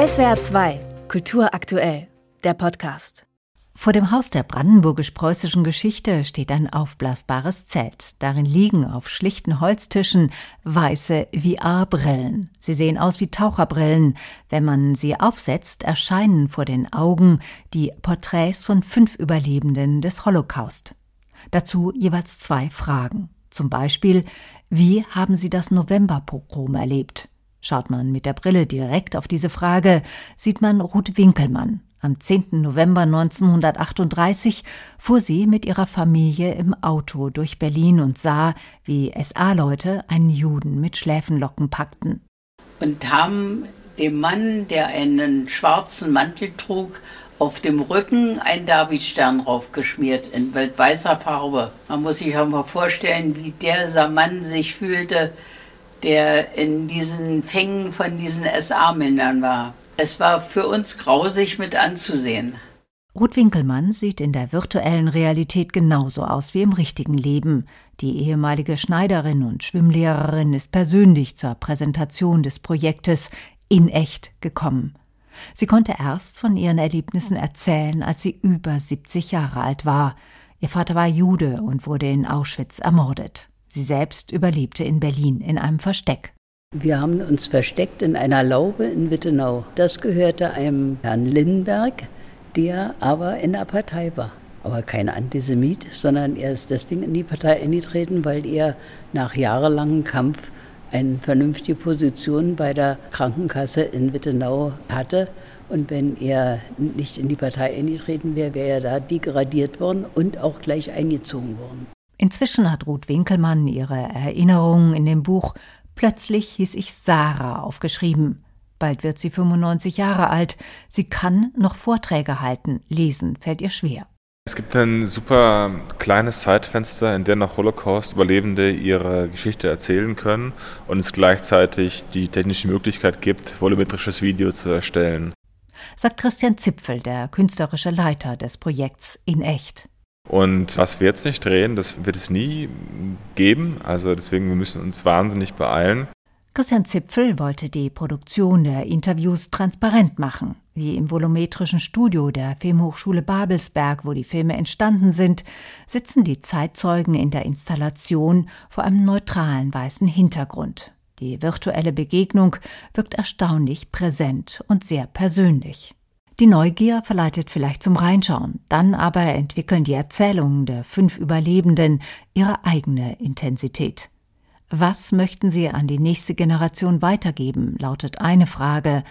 SWR 2, Kultur aktuell, der Podcast. Vor dem Haus der brandenburgisch-preußischen Geschichte steht ein aufblasbares Zelt. Darin liegen auf schlichten Holztischen weiße VR-Brillen. Sie sehen aus wie Taucherbrillen. Wenn man sie aufsetzt, erscheinen vor den Augen die Porträts von fünf Überlebenden des Holocaust. Dazu jeweils zwei Fragen. Zum Beispiel, wie haben Sie das Novemberpogrom erlebt? Schaut man mit der Brille direkt auf diese Frage, sieht man Ruth Winkelmann. Am 10. November 1938 fuhr sie mit ihrer Familie im Auto durch Berlin und sah, wie SA-Leute einen Juden mit Schläfenlocken packten. Und haben dem Mann, der einen schwarzen Mantel trug, auf dem Rücken einen Davidstern draufgeschmiert in weißer Farbe. Man muss sich auch mal vorstellen, wie dieser Mann sich fühlte, der in diesen Fängen von diesen SA-Männern war. Es war für uns grausig mit anzusehen. Ruth Winkelmann sieht in der virtuellen Realität genauso aus wie im richtigen Leben. Die ehemalige Schneiderin und Schwimmlehrerin ist persönlich zur Präsentation des Projektes in echt gekommen. Sie konnte erst von ihren Erlebnissen erzählen, als sie über 70 Jahre alt war. Ihr Vater war Jude und wurde in Auschwitz ermordet. Sie selbst überlebte in Berlin in einem Versteck. Wir haben uns versteckt in einer Laube in Wittenau. Das gehörte einem Herrn Lindenberg, der aber in der Partei war. Aber kein Antisemit, sondern er ist deswegen in die Partei eingetreten, weil er nach jahrelangem Kampf eine vernünftige Position bei der Krankenkasse in Wittenau hatte. Und wenn er nicht in die Partei eingetreten wäre, wäre er da degradiert worden und auch gleich eingezogen worden. Inzwischen hat Ruth Winkelmann ihre Erinnerungen in dem Buch Plötzlich hieß ich Sarah aufgeschrieben. Bald wird sie 95 Jahre alt. Sie kann noch Vorträge halten. Lesen fällt ihr schwer. Es gibt ein super kleines Zeitfenster, in dem noch Holocaust-Überlebende ihre Geschichte erzählen können und es gleichzeitig die technische Möglichkeit gibt, volumetrisches Video zu erstellen. Sagt Christian Zipfel, der künstlerische Leiter des Projekts In Echt. Und was wir jetzt nicht drehen, das wird es nie geben. Also deswegen, wir müssen uns wahnsinnig beeilen. Christian Zipfel wollte die Produktion der Interviews transparent machen. Wie im volumetrischen Studio der Filmhochschule Babelsberg, wo die Filme entstanden sind, sitzen die Zeitzeugen in der Installation vor einem neutralen weißen Hintergrund. Die virtuelle Begegnung wirkt erstaunlich präsent und sehr persönlich. Die Neugier verleitet vielleicht zum Reinschauen, dann aber entwickeln die Erzählungen der fünf Überlebenden ihre eigene Intensität. Was möchten sie an die nächste Generation weitergeben, lautet eine Frage.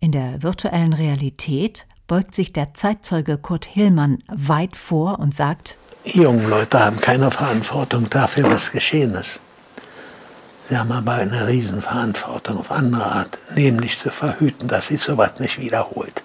In der virtuellen Realität beugt sich der Zeitzeuge Kurt Hillmann weit vor und sagt, die jungen Leute haben keine Verantwortung dafür, was geschehen ist. Sie haben aber eine Riesenverantwortung auf andere Art, nämlich zu verhüten, dass sich sowas nicht wiederholt.